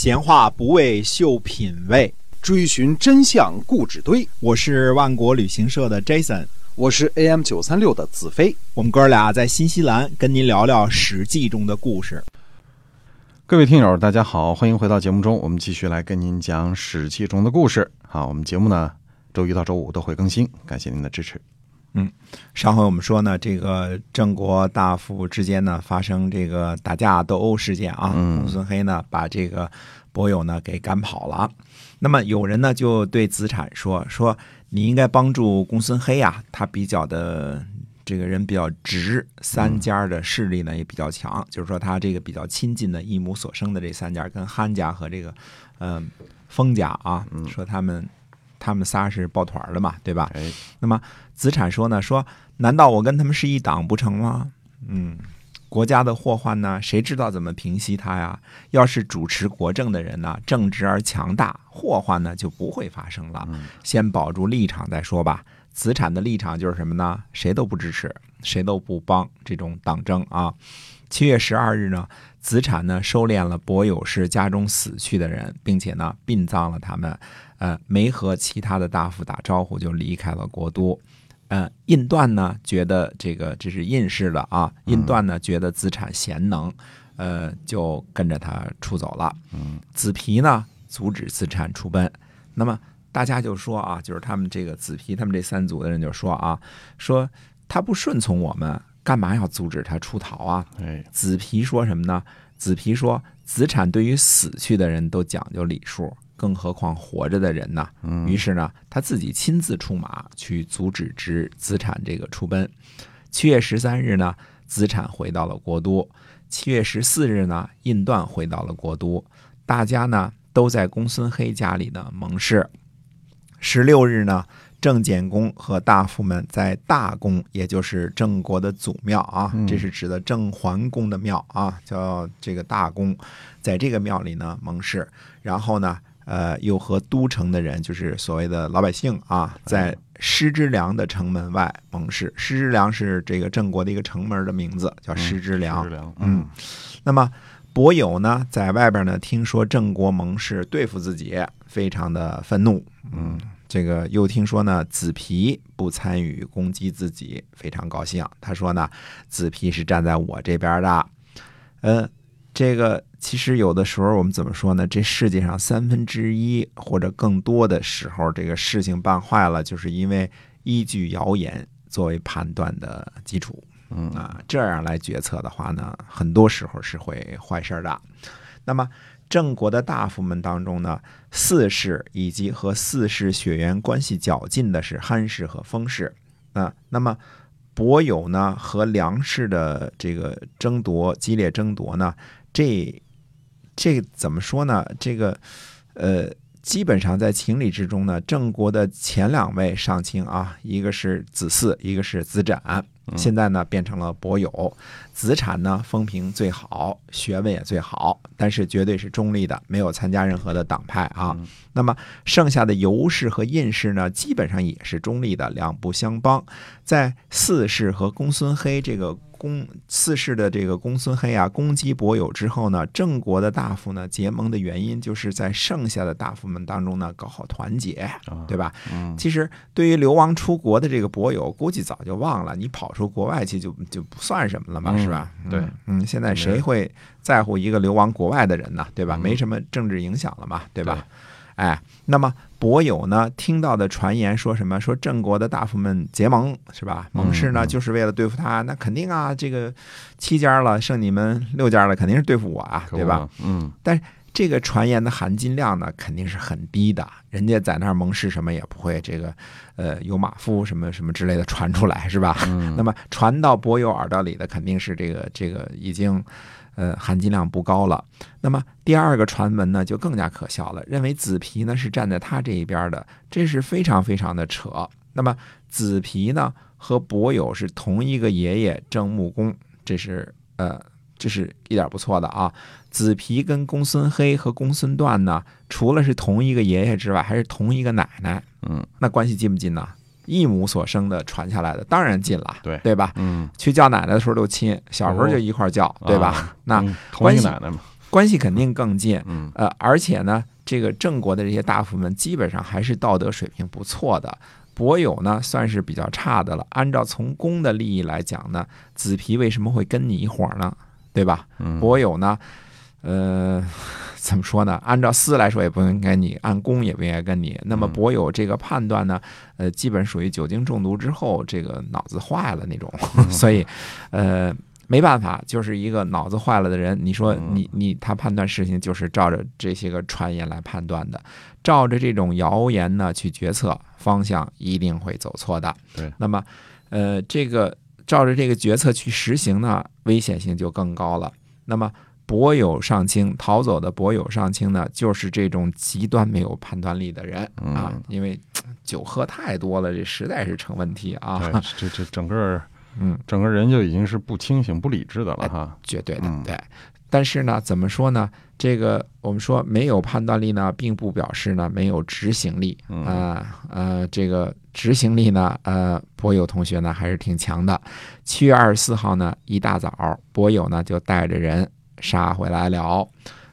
闲话不为秀品味，追寻真相固执堆。我是万国旅行社的 Jason，我是 AM 九三六的子飞。我们哥俩在新西兰跟您聊聊《史记》中的故事。各位听友，大家好，欢迎回到节目中，我们继续来跟您讲《史记》中的故事。好，我们节目呢，周一到周五都会更新，感谢您的支持。嗯，上回我们说呢，这个郑国大夫之间呢发生这个打架斗殴事件啊，嗯公孙黑呢把这个伯友呢给赶跑了。那么有人呢就对子产说说你应该帮助公孙黑啊，他比较的这个人比较直，三家的势力呢也比较强，就是说他这个比较亲近的一母所生的这三家，跟憨家和这个嗯、封家啊，说他们他们仨是抱团的嘛，对吧？哎，那么子产说呢，说难道我跟他们是一党不成吗？嗯，国家的祸患呢，谁知道怎么平息它呀？要是主持国政的人呢，正直而强大，祸患呢就不会发生了。先保住立场再说吧。子产的立场就是什么呢？谁都不支持，谁都不帮这种党争啊。七月十二日呢，子产呢收敛了伯友氏家中死去的人，并且呢殡葬了他们，呃，没和其他的大夫打招呼就离开了国都。呃，印段呢觉得这个这是印氏的啊，印段呢觉得子产贤能，呃，就跟着他出走了。嗯，子皮呢阻止子产出奔，那么大家就说啊，就是他们这个子皮他们这三组的人就说啊，说他不顺从我们，干嘛要阻止他出逃啊？哎，子皮说什么呢？子皮说，子产对于死去的人都讲究礼数，更何况活着的人呢？于是呢，他自己亲自出马去阻止之子产这个出奔。七月十三日呢，子产回到了国都。七月十四日呢，印段回到了国都。大家呢都在公孙黑家里呢盟誓。十六日呢，郑简公和大夫们在大宫，也就是郑国的祖庙啊，这是指的郑桓公的庙啊，叫这个大宫，在这个庙里呢盟誓，然后呢，呃，又和都城的人，就是所谓的老百姓啊，在施之良的城门外盟誓。施之良是这个郑国的一个城门的名字，叫施之良。嗯，那么伯友呢，在外边呢，听说郑国盟誓对付自己，非常的愤怒。嗯，这个又听说呢，子皮不参与攻击自己，非常高兴。他说呢，子皮是站在我这边的。呃，这个其实有的时候我们怎么说呢？这世界上三分之一或者更多的时候，这个事情办坏了，就是因为依据谣言作为判断的基础。嗯啊，这样来决策的话呢，很多时候是会坏事儿的。那么郑国的大夫们当中呢，四世以及和四世血缘关系较近的是憨氏和封氏啊。那么伯友呢和梁氏的这个争夺激烈争夺呢，这这怎么说呢？这个呃。基本上在情理之中呢，郑国的前两位上卿啊，一个是子嗣，一个是子展，现在呢变成了伯友。子产呢风评最好，学问也最好，但是绝对是中立的，没有参加任何的党派啊。那么剩下的尤氏和印氏呢，基本上也是中立的，两不相帮。在四氏和公孙黑这个公四世的这个公孙黑啊攻击伯友之后呢，郑国的大夫呢结盟的原因，就是在剩下的大夫们当中呢搞好团结，对吧？嗯其实对于流亡出国的这个伯友，估计早就忘了，你跑出国外去就就不算什么了嘛，嗯是吧？对嗯，嗯，现在谁会在乎一个流亡国外的人呢？对吧？没什么政治影响了嘛，对吧？对哎，那么伯友呢，听到的传言说什么？说郑国的大夫们结盟是吧？盟誓呢，嗯就是为了对付他。那肯定啊，这个七家了，剩你们六家了，肯定是对付我啊，对吧？？嗯但是这个传言的含金量呢，肯定是很低的。人家在那儿盟誓什么也不会，这个呃有马夫什么什么之类的传出来，是吧？嗯 那么传到伯友耳朵里的肯定是这个这个已经呃含金量不高了。那么第二个传闻呢，就更加可笑了，认为子皮呢是站在他这一边的，这是非常非常的扯。那么子皮呢和伯友是同一个爷爷郑穆公，这是呃这是一点不错的啊。子皮跟公孙黑和公孙段呢，除了是同一个爷爷之外，还是同一个奶奶，嗯那关系近不近呢？一母所生的传下来的，当然近了，对对吧？嗯，去叫奶奶的时候都亲，小时候就一块儿叫，对吧？啊那关系奶奶嘛，关系肯定更近。嗯呃，而且呢，这个郑国的这些大夫们基本上还是道德水平不错的。伯友呢，算是比较差的了。按照从公的利益来讲呢，子皮为什么会跟你一伙儿呢？对吧？嗯伯友呢，呃，怎么说呢？按照私来说也不应该你，按公也不应该跟你。那么嗯伯友这个判断呢，呃，基本属于酒精中毒之后这个脑子坏了那种，所以，呃。没办法，就是一个脑子坏了的人。你说嗯你你他判断事情就是照着这些个传言来判断的，照着这种谣言呢去决策，方向一定会走错的。对，那么，呃，这个照着这个决策去实行呢，危险性就更高了。那么，伯友上卿逃走的博友上卿呢，就是这种极端没有判断力的人啊嗯，因为酒喝太多了，这实在是成问题啊。这这整个嗯，整个人就已经是不清醒、不理智的哎了哈。绝对的嗯，对。但是呢，怎么说呢？这个我们说没有判断力呢，并不表示呢没有执行力嗯啊呃这个执行力呢，呃，博友同学呢还是挺强的。七月二十四号呢，一大早，博友呢就带着人杀回来了。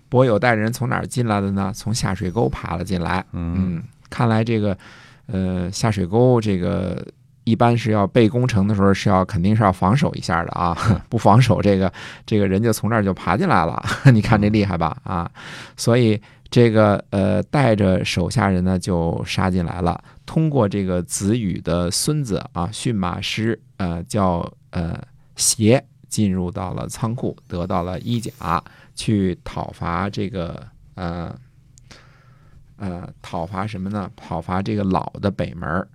博友带着人从哪儿进来的呢？从下水沟爬了进来。嗯嗯，看来这个呃下水沟这个一般是要备攻城的时候是要肯定是要防守一下的啊，不防守这个这个人就从这儿就爬进来了，你看这厉害吧啊，所以这个呃带着手下人呢就杀进来了，通过这个子羽的孙子啊驯马师呃叫呃邪进入到了仓库，得到了衣甲，去讨伐这个呃。呃，讨伐什么呢？讨伐这个老的北门儿。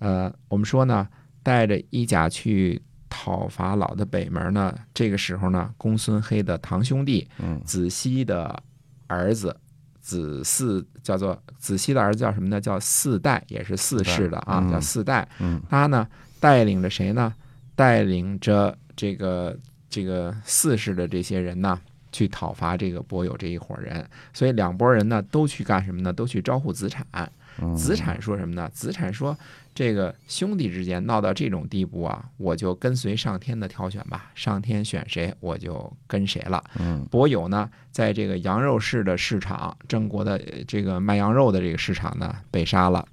呃，我们说呢，带着衣甲去讨伐老的北门呢，这个时候呢，公孙黑的堂兄弟嗯子熙的儿子子嗣叫做子熙的儿子叫什么呢？叫四代，也是四世的啊，嗯叫四代。嗯他呢带领着谁呢？带领着这个这个四世的这些人呢，去讨伐这个伯友这一伙人。所以两拨人呢都去干什么呢？都去招呼子产。嗯，子产说什么呢？子产说：“这个兄弟之间闹到这种地步啊，我就跟随上天的挑选吧，上天选谁我就跟谁了。”嗯伯友呢，在这个羊肉市的市场，郑国的呃这个卖羊肉的这个市场呢，被杀了。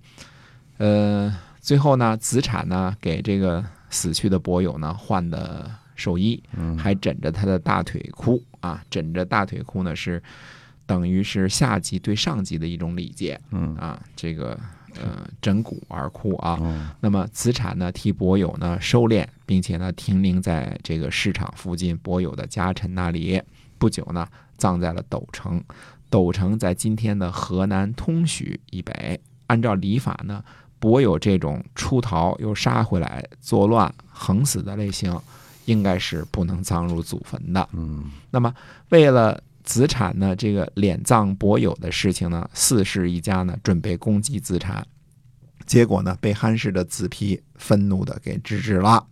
呃，最后呢，子产呢给这个死去的伯友呢换的寿衣，嗯还枕着他的大腿哭啊，枕着大腿哭呢是等于是下级对上级的一种礼节嗯啊，这个呃枕骨而哭啊。嗯那么子产呢替伯友呢收敛，并且呢停灵在这个市场附近伯友的家臣那里。不久呢，葬在了斗城。斗城在今天的河南通许以北。按照礼法呢，伯有这种出逃又杀回来作乱横死的类型，应该是不能葬入祖坟的。嗯那么，为了子产呢这个敛葬伯友的事情呢，四世一家呢准备攻击子产，结果呢被憨氏的子皮愤怒的给制止了。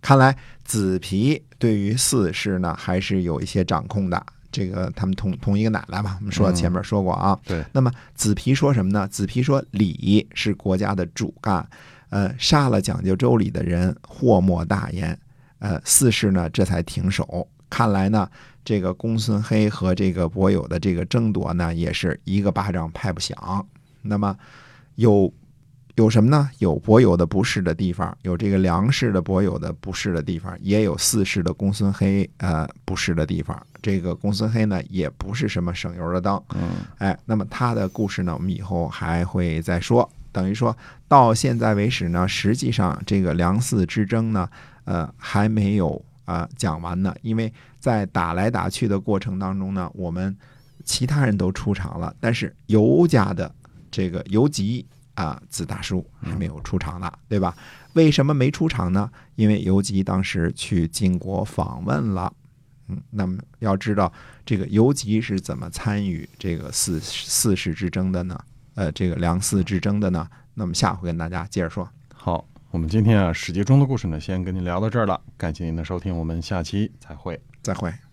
看来子皮对于四世呢还是有一些掌控的。这个他们同同一个奶奶嘛，我们说前面说过啊。对，那么子皮说什么呢？子皮说礼是国家的主干，呃，杀了讲究周礼的人，祸莫大焉。呃，四世呢这才停手。看来呢，这个公孙黑和这个伯友的这个争夺呢，也是一个巴掌拍不响。那么有有什么呢？有伯有的不是的地方，有这个梁氏的伯有的不是的地方，也有四世的公孙黑呃不是的地方。这个公孙黑呢，也不是什么省油的灯。嗯哎，那么他的故事呢，我们以后还会再说。等于说到现在为止呢，实际上这个梁四之争呢，呃，还没有啊、呃讲完呢。因为在打来打去的过程当中呢，我们其他人都出场了，但是尤家的这个尤吉啊、子大叔还没有出场呢，对吧？为什么没出场呢？因为游吉当时去晋国访问了。嗯，那么要知道这个游吉是怎么参与这个四四世之争的呢？呃，这个梁四之争的呢？那么下回跟大家接着说。好，我们今天啊史记中的故事呢，先跟您聊到这儿了，感谢您的收听，我们下期再会。再会。